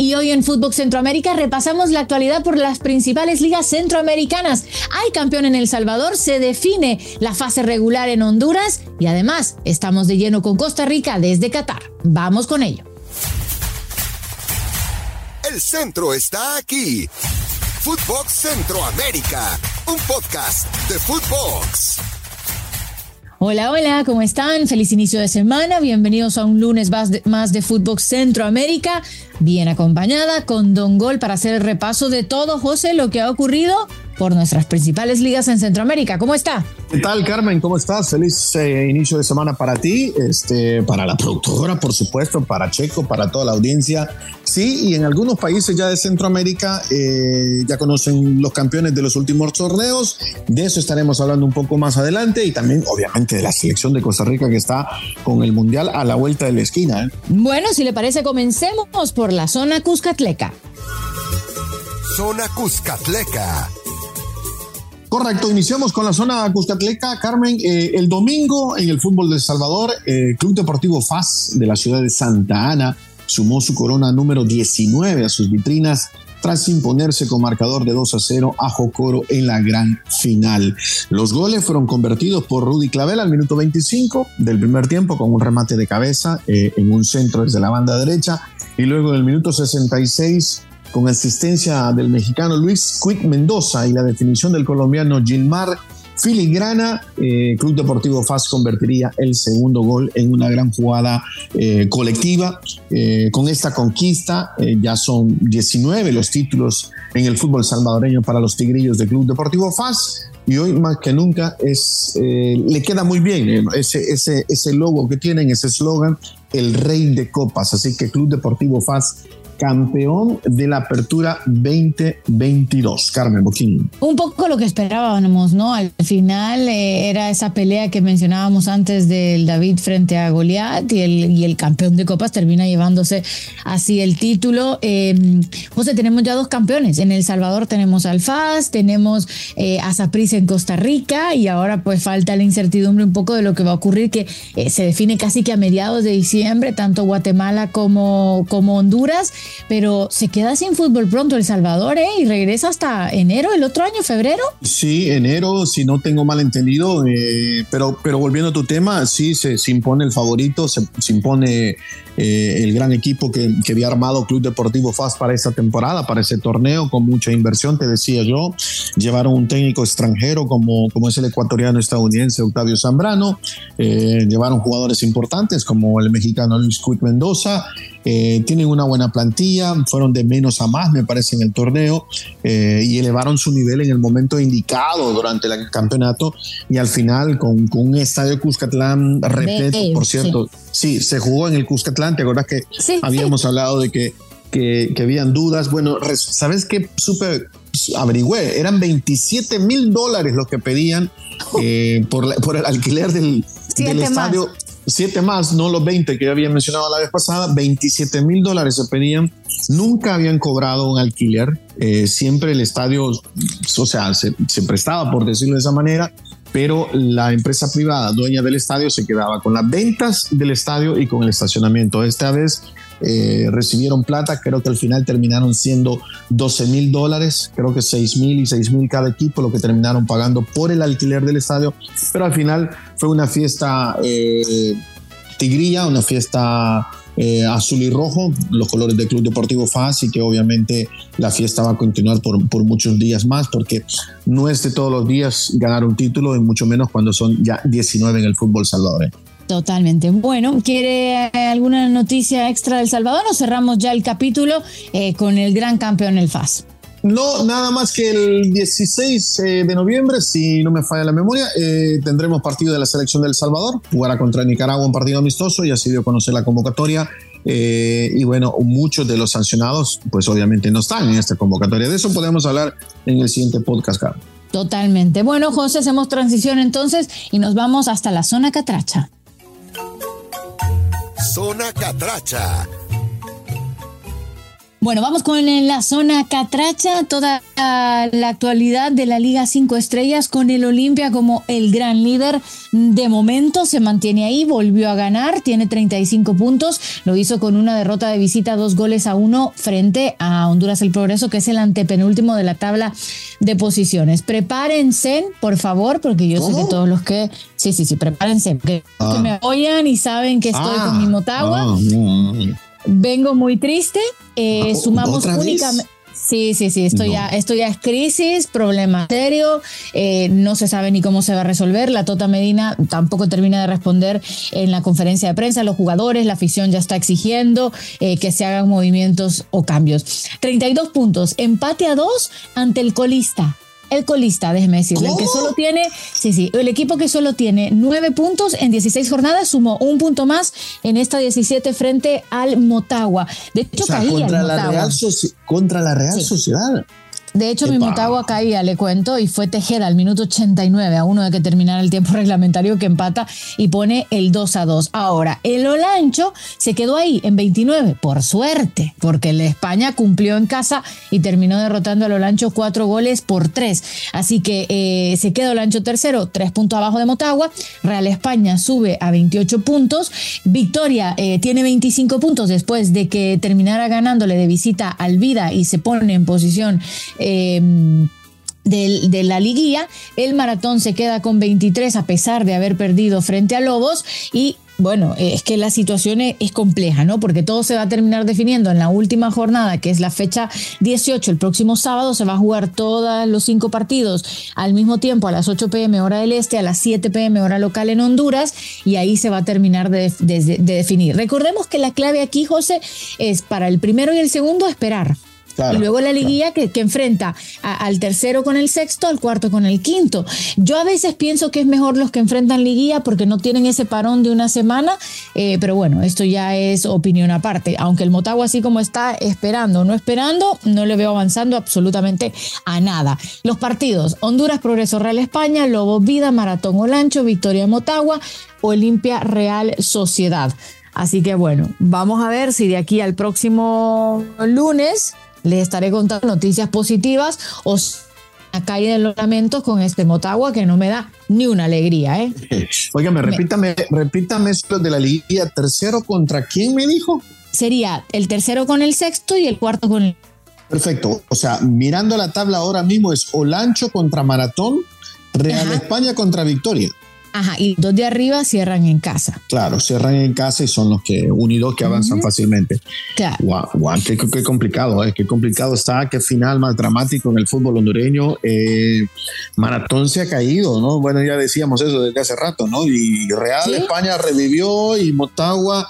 Y hoy en Fútbol Centroamérica repasamos la actualidad por las principales ligas centroamericanas. Hay campeón en El Salvador, se define la fase regular en Honduras y además estamos de lleno con Costa Rica desde Qatar. Vamos con ello. El centro está aquí. Footbox Centroamérica, un podcast de Footbox. Hola, hola, ¿cómo están? Feliz inicio de semana. Bienvenidos a un lunes más de, más de Footbox Centroamérica. Bien acompañada con Don Gol para hacer el repaso de todo, José, lo que ha ocurrido por nuestras principales ligas en Centroamérica. ¿Cómo está? ¿Qué tal, Carmen? ¿Cómo estás? Feliz eh, inicio de semana para ti, este, para la productora, por supuesto, para Checo, para toda la audiencia. Sí, y en algunos países ya de Centroamérica eh, ya conocen los campeones de los últimos torneos. De eso estaremos hablando un poco más adelante y también, obviamente, de la selección de Costa Rica que está con el Mundial a la vuelta de la esquina. ¿eh? Bueno, si le parece, comencemos por la zona Cuscatleca. Zona Cuscatleca. Correcto, iniciamos con la zona Cuscatleca. Carmen, eh, el domingo en el fútbol de Salvador, eh, Club Deportivo FAS de la ciudad de Santa Ana sumó su corona número 19 a sus vitrinas tras imponerse con marcador de 2 a 0 a Jocoro en la gran final. Los goles fueron convertidos por Rudy Clavel al minuto 25 del primer tiempo con un remate de cabeza eh, en un centro desde la banda derecha y luego en el minuto 66 con asistencia del mexicano Luis Quick Mendoza y la definición del colombiano Gilmar Filigrana, eh, Club Deportivo FAS convertiría el segundo gol en una gran jugada eh, colectiva. Eh, con esta conquista ya son 19 los títulos en el fútbol salvadoreño para los Tigrillos de Club Deportivo FAS. Y hoy más que nunca es, le queda muy bien ese, ese, ese logo que tienen, ese eslogan, el rey de copas. Así que Club Deportivo FAS campeón de la Apertura 2022. Carmen Boquín. Un poco lo que esperábamos, ¿no? Al final eh, era esa pelea que mencionábamos antes del David frente a Goliat y el, y el campeón de copas termina llevándose así el título. Eh, José, tenemos ya dos campeones. En El Salvador tenemos al FAS, tenemos eh, a en Costa Rica y ahora pues falta la incertidumbre un poco de lo que va a ocurrir, que eh, se define casi que a mediados de diciembre, tanto Guatemala como, como Honduras pero se queda sin fútbol pronto El Salvador, ¿eh? Y regresa hasta enero, el otro año, febrero. Sí, enero, si no tengo mal entendido, eh, pero, pero volviendo a tu tema, sí se, impone el favorito, se, impone eh, el gran equipo que, que, había armado Club Deportivo FAS para esta temporada, para ese torneo, con mucha inversión, te decía yo. Llevaron un técnico extranjero como, como es el ecuatoriano estadounidense Octavio Zambrano, eh, llevaron jugadores importantes como el mexicano Luis Quick Mendoza, tienen una buena plantilla, fueron de menos a más, me parece, en el torneo eh, y elevaron su nivel en el momento indicado durante el campeonato y al final con, con un estadio Cuscatlán repleto, por cierto, sí. se jugó en el Cuscatlán, te acuerdas que habíamos hablado de que, que, que, habían dudas, bueno, ¿sabes qué? Supe, averigüé, eran 27 mil dólares lo que pedían eh, por, por el alquiler del, del estadio. Siete más, no los 20 que había mencionado la vez pasada, 27 mil dólares se pedían, nunca habían cobrado un alquiler, eh, siempre el estadio, o sea, se, se, prestaba, por decirlo de esa manera, pero la empresa privada dueña del estadio se quedaba con las ventas del estadio y con el estacionamiento. Esta vez eh, recibieron plata, creo que al final terminaron siendo 12 mil dólares, creo que 6 mil y 6 mil cada equipo, lo que terminaron pagando por el alquiler del estadio, pero al final fue una fiesta eh, tigrilla, una fiesta eh, azul y rojo, los colores del Club Deportivo FAS y que obviamente la fiesta va a continuar por, por, muchos días más porque no es de todos los días ganar un título y mucho menos cuando son ya 19 en el fútbol salvadoreño. Totalmente. Bueno, ¿quiere eh, alguna noticia extra del Salvador o cerramos ya el capítulo eh, con el gran campeón, el FAS? No, nada más que el 16 eh, de noviembre, si no me falla la memoria, tendremos partido de la selección del Salvador, jugará contra Nicaragua un partido amistoso, y así dio a conocer la convocatoria. y bueno, muchos de los sancionados, pues obviamente no están en esta convocatoria. De eso podemos hablar en el siguiente podcast, Carlos. Totalmente. Bueno, José, hacemos transición entonces y nos vamos hasta la zona catracha. Zona Catracha. Bueno, vamos con la zona catracha, toda la actualidad de la Liga 5 Estrellas con el Olimpia como el gran líder. De momento se mantiene ahí, volvió a ganar, tiene 35 puntos, lo hizo con una derrota de visita, dos goles a uno frente a Honduras el Progreso, que es el antepenúltimo de la tabla de posiciones. Prepárense, por favor, porque yo sé que todos los que... Sí, sí, sí, prepárense, que, ah. me oyen y saben que estoy con mi ah. Motagua. Ah, Vengo muy triste. Eh, sumamos únicamente. Sí, sí, sí, esto, ya, esto ya es crisis, problema serio, eh, no se sabe ni cómo se va a resolver. La Tota Medina tampoco termina de responder en la conferencia de prensa. Los jugadores, la afición ya está exigiendo eh, que se hagan movimientos o cambios. 32 puntos, empate a dos ante el colista el colista, déjeme decirle, el que solo tiene, sí, sí, el equipo que solo tiene nueve puntos en 16 jornadas sumó un punto más en esta 17 frente al Motagua. De hecho, caía contra, la Real contra la Real Sociedad. De hecho, mi Motagua caía, le cuento, y fue Tejeda al minuto 89, a uno de que terminara el tiempo reglamentario que empata y pone el 2 a 2. Ahora, el Olancho se quedó ahí en 29, por suerte, porque el de España cumplió en casa y terminó derrotando al Olancho cuatro goles por tres. Así que eh, se queda Olancho tercero, tres puntos abajo de Motagua. Real España sube a 28 puntos. Victoria eh, tiene 25 puntos después de que terminara ganándole de visita al Vida y se pone en posición Em, de, la liguilla. El maratón se queda con 23 a pesar de haber perdido frente a Lobos y bueno, es que la situación es, compleja, ¿no? Porque todo se va a terminar definiendo en la última jornada, que es la fecha 18, el próximo sábado se va a jugar todos los cinco partidos al mismo tiempo, a las 8 pm hora del este, a las 7 pm hora local en Honduras, y ahí se va a terminar de definir. Recordemos que la clave aquí, José, es para el primero y el segundo esperar y luego la liguilla que, enfrenta al tercero con el sexto, al cuarto con el quinto. Yo a veces pienso que es mejor los que enfrentan liguilla porque no tienen ese parón de una semana, eh, pero bueno, esto ya es opinión aparte. Aunque el Motagua así como está esperando, no esperando, no le veo avanzando absolutamente a nada. Los partidos, Honduras Progreso Real España, Lobos Vida, Maratón Olancho, Victoria Motagua, Olimpia Real Sociedad. Así que bueno, vamos a ver si de aquí al próximo lunes les estaré contando noticias positivas o la caída de los lamentos con este Motagua que no me da ni una alegría. ¿eh? Óigame, repítame, repítame esto de la liguilla. ¿Tercero contra quién me dijo? Sería el tercero con el sexto y el cuarto con el... Perfecto. O sea, mirando la tabla ahora mismo es Olancho contra Maratón, Real España contra Victoria. Ajá, y dos de arriba cierran en casa. Claro, cierran en casa y son los que unidos que avanzan fácilmente. Claro. Wow, qué, complicado, ¿eh? qué complicado está, qué final más dramático en el fútbol hondureño. Eh, Maratón se ha caído, ¿no? Bueno, ya decíamos eso desde hace rato, ¿no? Y Real España revivió y Motagua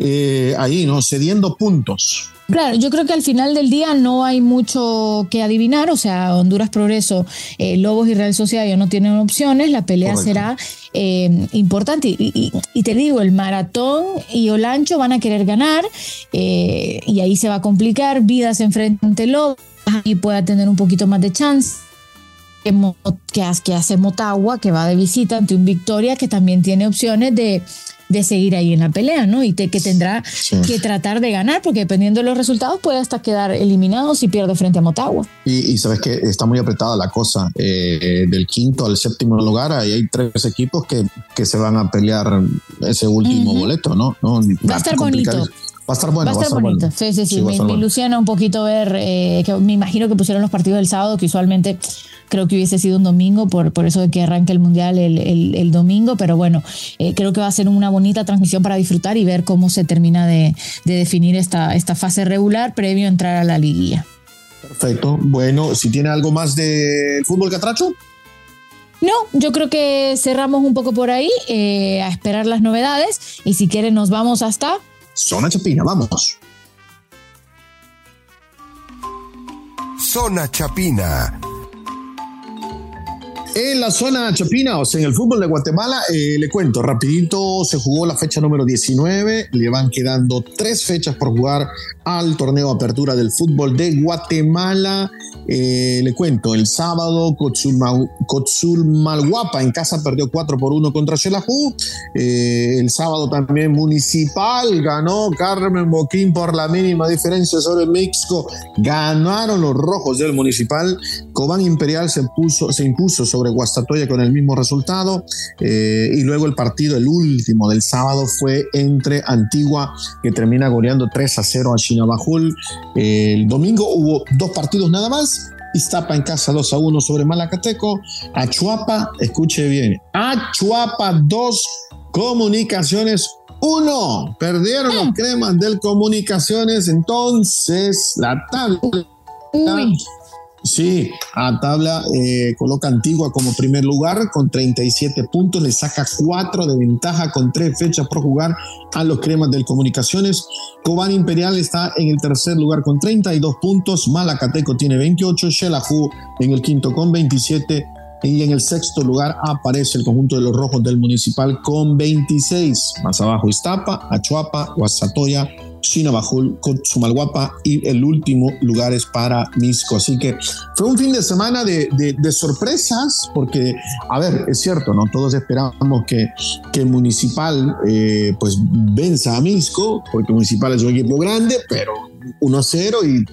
eh, ahí, ¿no? Cediendo puntos. Claro, yo creo que al final del día no hay mucho que adivinar, o sea, Honduras Progreso, eh, Lobos y Real Sociedad ya no tienen opciones, la pelea será eh, importante. Y, te digo, el maratón y Olancho van a querer ganar eh, y ahí se va a complicar, Vidas enfrente ante Lobos, y pueda tener un poquito más de chance. Que, que hace Motagua, que va de visita ante un Victoria, que también tiene opciones de de seguir ahí en la pelea, ¿no? Y que tendrá que tratar de ganar, porque dependiendo de los resultados puede hasta quedar eliminado si pierde frente a Motagua. Y, sabes que está muy apretada la cosa. Eh, del quinto al séptimo lugar, ahí hay tres equipos que, que se van a pelear ese último boleto, ¿no? Va a estar bonito. Va a estar bueno. Va a estar, bonito. Sí, sí, sí. me, ilusiona un poquito ver, eh, que me imagino que pusieron los partidos del sábado, que usualmente creo que hubiese sido un domingo, por, por eso de que arranque el Mundial el, domingo, pero bueno, eh, creo que va a ser una bonita transmisión para disfrutar y ver cómo se termina de, definir esta, esta fase regular previo a entrar a la liguilla. Perfecto. Bueno, si tiene algo más de fútbol catracho. No, yo creo que cerramos un poco por ahí eh, a esperar las novedades y si quieren nos vamos hasta... Zona Chapina, vamos. Zona Chapina en la zona chapina, o sea, en el fútbol de Guatemala, eh, le cuento, rapidito, se jugó la fecha número 19, le van quedando tres fechas por jugar al torneo Apertura del Fútbol de Guatemala. Eh, le cuento, el sábado Malguapa en casa perdió 4 por 1 contra Xelajú. Eh, el sábado también Municipal ganó Carmen Boquín por la mínima diferencia sobre México. Ganaron los rojos del Municipal. Cobán Imperial se, puso, se impuso sobre Guastatoya con el mismo resultado. Eh, y luego el partido, el último del sábado, fue entre Antigua, que termina goleando 3 a 0 a Chinabajul. el domingo hubo dos partidos nada más. Iztapa en casa 2 a 1 sobre Malacateco. Achuapa, escuche bien, Achuapa 2, Comunicaciones 1. Perdieron los cremas del Comunicaciones. Entonces, la tabla. Sí, a tabla eh, coloca Antigua como primer lugar con 37 puntos, le saca 4 de ventaja con 3 fechas por jugar a los cremas del Comunicaciones. Cobán Imperial está en el tercer lugar con 32 puntos, Malacateco tiene 28, Xelajú en el quinto con 27 y en el sexto lugar aparece el conjunto de los rojos del Municipal con 26. Más abajo Iztapa, Achuapa, Guasatoya, Chinabajul, Sumalguapa y el último lugar es para Misco. Así que fue un fin de semana de, sorpresas, porque, a ver, es cierto, ¿no? Todos esperábamos que, que Municipal eh, pues venza a Misco, porque Municipal es un equipo grande, pero 1-0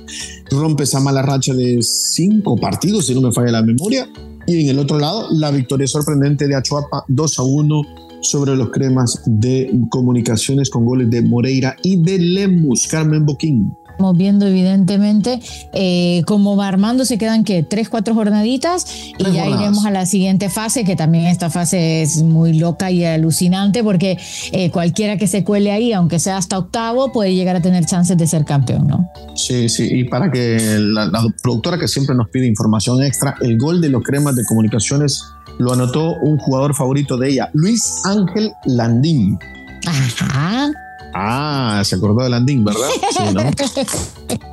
y rompe esa mala racha de cinco partidos, si no me falla la memoria. Y en el otro lado, la victoria sorprendente de Achuapa 2 a 1 sobre los cremas de comunicaciones con goles de Moreira y de Lemus, Carmen Boquín. Estamos viendo evidentemente eh, cómo va armando, se quedan que tres, cuatro jornaditas y ya iremos a la siguiente fase, que también esta fase es muy loca y alucinante porque eh, cualquiera que se cuele ahí, aunque sea hasta octavo, puede llegar a tener chances de ser campeón, ¿no? Sí, sí, y para que la, la productora que siempre nos pide información extra, el gol de los cremas de comunicaciones lo anotó un jugador favorito de ella, Luis Ángel Landín. Ajá. Ah, se acordó de Landín, ¿verdad?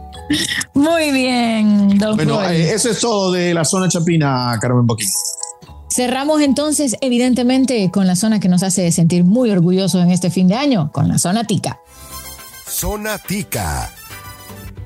Muy bien, Bueno, eh, eso es todo de la zona chapina, Carmen Boquín. Cerramos entonces, evidentemente, con la zona que nos hace sentir muy orgullosos en este fin de año, con la zona tica. Zona tica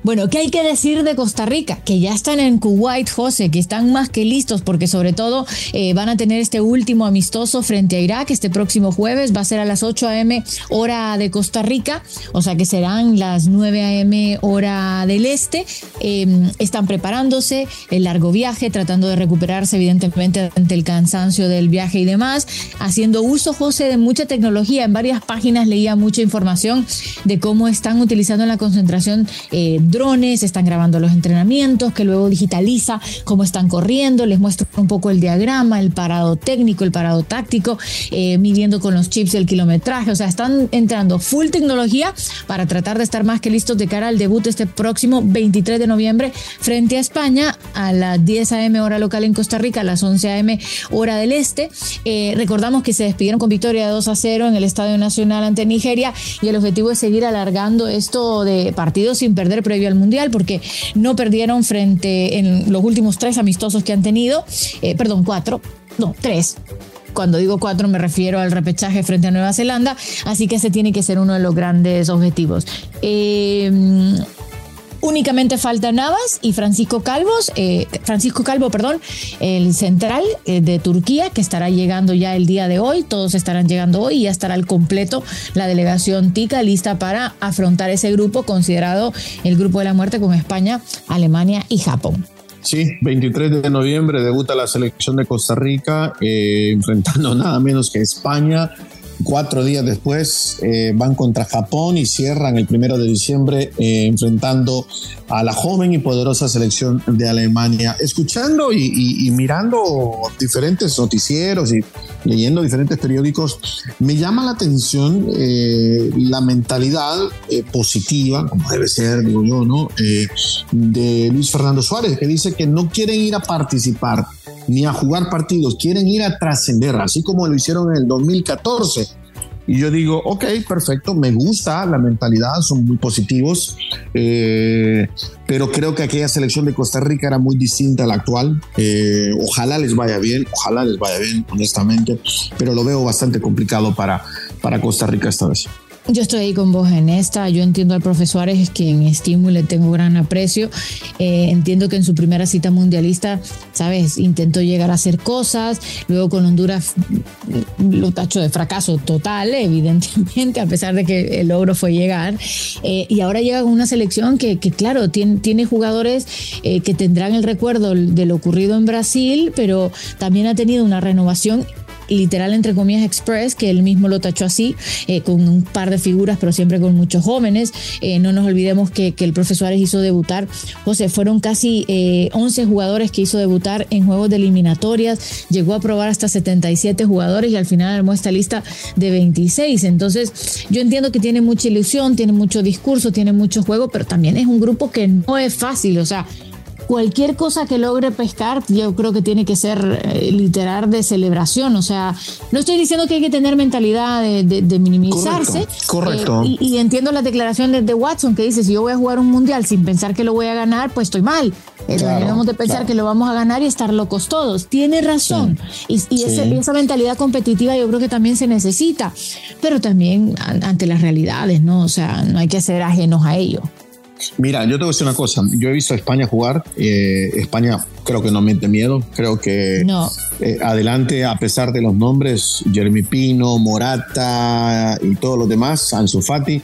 bueno, ¿qué hay que decir de Costa Rica? Que ya están en Kuwait, José, que están más que listos porque sobre todo eh, van a tener este último amistoso frente a Irak este próximo jueves. Va a ser a las 8 a.m. hora de Costa Rica, o sea que serán las 9 a.m. hora del este. Em, están preparándose el largo viaje, tratando de recuperarse evidentemente ante el cansancio del viaje y demás, haciendo uso, José, de mucha tecnología. En varias páginas leía mucha información de cómo están utilizando la concentración. Eh, drones, están grabando los entrenamientos, que luego digitaliza cómo están corriendo, les muestro un poco el diagrama, el parado técnico, el parado táctico, eh, midiendo con los chips el kilometraje, o sea, están entrando full tecnología para tratar de estar más que listos de cara al debut este próximo 23 de noviembre frente a España a las 10 a.m. hora local en Costa Rica, a las 11 a.m. hora del este. Eh, recordamos que se despidieron con victoria de 2 a 0 en el Estadio Nacional ante Nigeria y el objetivo es seguir alargando esto de partidos sin perder al Mundial porque no perdieron frente en los últimos tres amistosos que han tenido, eh, perdón, cuatro, no, tres, cuando digo cuatro me refiero al repechaje frente a Nueva Zelanda, así que ese tiene que ser uno de los grandes objetivos. Eh, Únicamente falta Navas y Francisco Calvos, eh, Francisco Calvo, perdón, el central eh, de Turquía, que estará llegando ya el día de hoy. Todos estarán llegando hoy y ya estará al completo la delegación TICA lista para afrontar ese grupo considerado el grupo de la muerte con España, Alemania y Japón. Sí, 23 de noviembre debuta la selección de Costa Rica, eh, enfrentando nada menos que España Cuatro días después eh, van contra Japón y cierran el primero de diciembre eh, enfrentando a la joven y poderosa selección de Alemania. Escuchando y, mirando diferentes noticieros y leyendo diferentes periódicos, me llama la atención eh, la mentalidad positiva, como debe ser, digo yo, ¿no? de Luis Fernando Suárez, que dice que no quieren ir a participar ni a jugar partidos, quieren ir a trascender, así como lo hicieron en el 2014. Y yo digo, ok, perfecto, me gusta la mentalidad, son muy positivos, eh, pero creo que aquella selección de Costa Rica era muy distinta a la actual. Eh, ojalá les vaya bien, ojalá les vaya bien, honestamente, pero lo veo bastante complicado para, para Costa Rica esta vez. Yo estoy ahí con vos en esta. Yo entiendo al profesor es que en estímulo le tengo gran aprecio. Eh, entiendo que en su primera cita mundialista, sabes, intentó llegar a hacer cosas. Luego con Honduras lo tacho de fracaso total, evidentemente, a pesar de que el logro fue llegar. Eh, y ahora llega con una selección que, claro, tiene, tiene jugadores eh, que tendrán el recuerdo de lo ocurrido en Brasil, pero también ha tenido una renovación literal entre comillas express, que él mismo lo tachó así, eh, con un par de figuras, pero siempre con muchos jóvenes. Eh, no nos olvidemos que, el profesor hizo debutar, José, fueron casi 11 eh, jugadores que hizo debutar en juegos de eliminatorias, llegó a probar hasta 77 jugadores y al final armó esta lista de 26. Entonces, yo entiendo que tiene mucha ilusión, tiene mucho discurso, tiene mucho juego, pero también es un grupo que no es fácil, o sea, cualquier cosa que logre pescar, yo creo que tiene que ser eh, literal de celebración. O sea, no estoy diciendo que hay que tener mentalidad de, minimizarse. Correcto. Eh, y, entiendo la declaración de, Watson que dice, si yo voy a jugar un mundial sin pensar que lo voy a ganar, pues estoy mal. Eh, debemos de pensar que lo vamos a ganar y estar locos todos. Tiene razón. Y, esa mentalidad competitiva yo creo que también se necesita. Pero también ante las realidades, ¿no? O sea, no hay que ser ajenos a ello. Mira, yo te voy a decir una cosa. Yo he visto a España jugar. Eh, España creo que no mete miedo. Creo que eh, adelante, a pesar de los nombres, Jeremy Pino, Morata y todos los demás, Ansu Fati,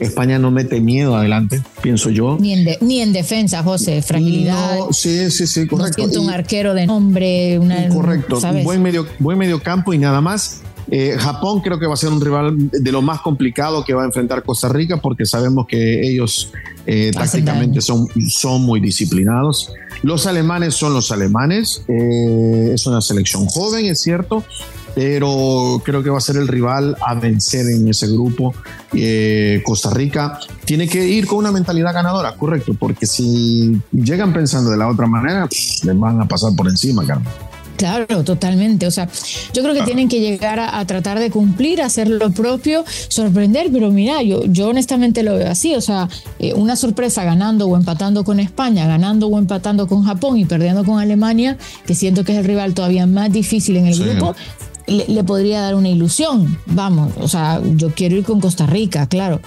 España no mete miedo adelante, pienso yo. Ni en, ni en defensa, José, fragilidad. sí, sí, sí, correcto. No un arquero de nombre. Una, correcto, buen medio, buen medio campo y nada más. Eh, Japón creo que va a ser un rival de lo más complicado que va a enfrentar Costa Rica porque sabemos que ellos eh, tácticamente son, son muy disciplinados. Los alemanes son los alemanes, eh, es una selección joven, es cierto, pero creo que va a ser el rival a vencer en ese grupo. Costa Rica tiene que ir con una mentalidad ganadora, correcto, porque si llegan pensando de la otra manera, les van a pasar por encima, Carmen. Claro, totalmente. O sea, yo creo que tienen que llegar a, tratar de cumplir, hacer lo propio, sorprender, pero mira, yo, yo honestamente lo veo así. O sea, eh, una sorpresa ganando o empatando con España, ganando o empatando con Japón y perdiendo con Alemania, que siento que es el rival todavía más difícil en el grupo, le, podría dar una ilusión. Vamos, o sea, yo quiero ir con Costa Rica, claro.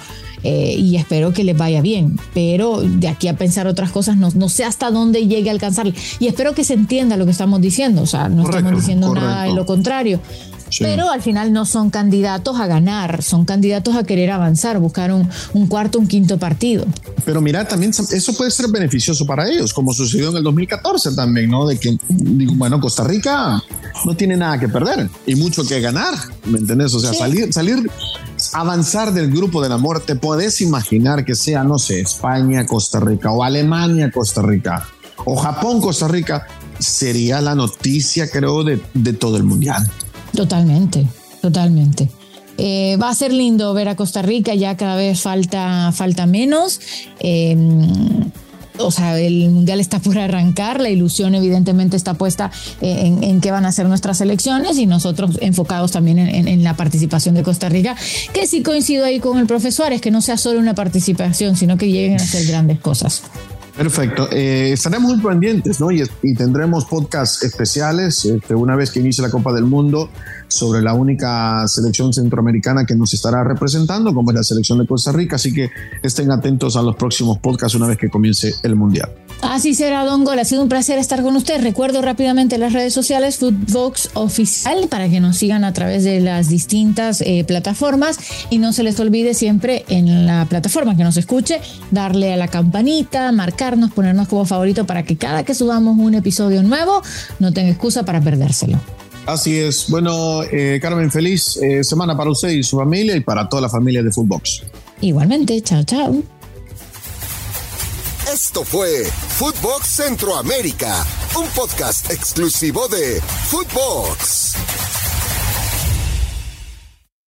Eh, y espero que les vaya bien. Pero de aquí a pensar otras cosas, no, no sé hasta dónde llegue a alcanzar. Y espero que se entienda lo que estamos diciendo. O sea, no estamos diciendo nada de lo contrario. Pero al final no son candidatos a ganar, son candidatos a querer avanzar, buscar un, un, cuarto, un quinto partido. Pero mira, también eso puede ser beneficioso para ellos, como sucedió en el 2014 también, ¿no? De que, digo, bueno, Costa Rica no tiene nada que perder y mucho que ganar, ¿me entendés? O sea, salir, salir, avanzar del grupo de la muerte, puedes imaginar que sea, no sé, España, Costa Rica o Alemania, Costa Rica o Japón, Costa Rica, sería la noticia, creo, de, todo el mundial. Totalmente, totalmente. Eh, va a ser lindo ver a Costa Rica, ya cada vez falta, falta menos. Em, o sea, el mundial está por arrancar, la ilusión evidentemente está puesta en, en qué van a ser nuestras elecciones y nosotros enfocados también en, en, la participación de Costa Rica, que sí coincido ahí con el profesor, es que no sea solo una participación, sino que lleguen a hacer grandes cosas. Perfecto. Eh, estaremos muy pendientes, ¿no? Y, tendremos podcasts especiales este, una vez que inicie la Copa del Mundo sobre la única selección centroamericana que nos estará representando, como es la selección de Costa Rica. Así que estén atentos a los próximos podcasts una vez que comience el Mundial. Así será, Don Gol. Ha sido un placer estar con usted. Recuerdo rápidamente las redes sociales Footbox Oficial para que nos sigan a través de las distintas eh, plataformas y no se les olvide siempre en la plataforma que nos escuche darle a la campanita, marcarnos, ponernos como favorito para que cada que subamos un episodio nuevo no tenga excusa para perdérselo. Así es. Bueno, eh, Carmen, feliz eh, semana para usted y su familia y para toda la familia de Footbox. Igualmente, chao, chao. Esto fue Footbox Centroamérica, un podcast exclusivo de Footbox.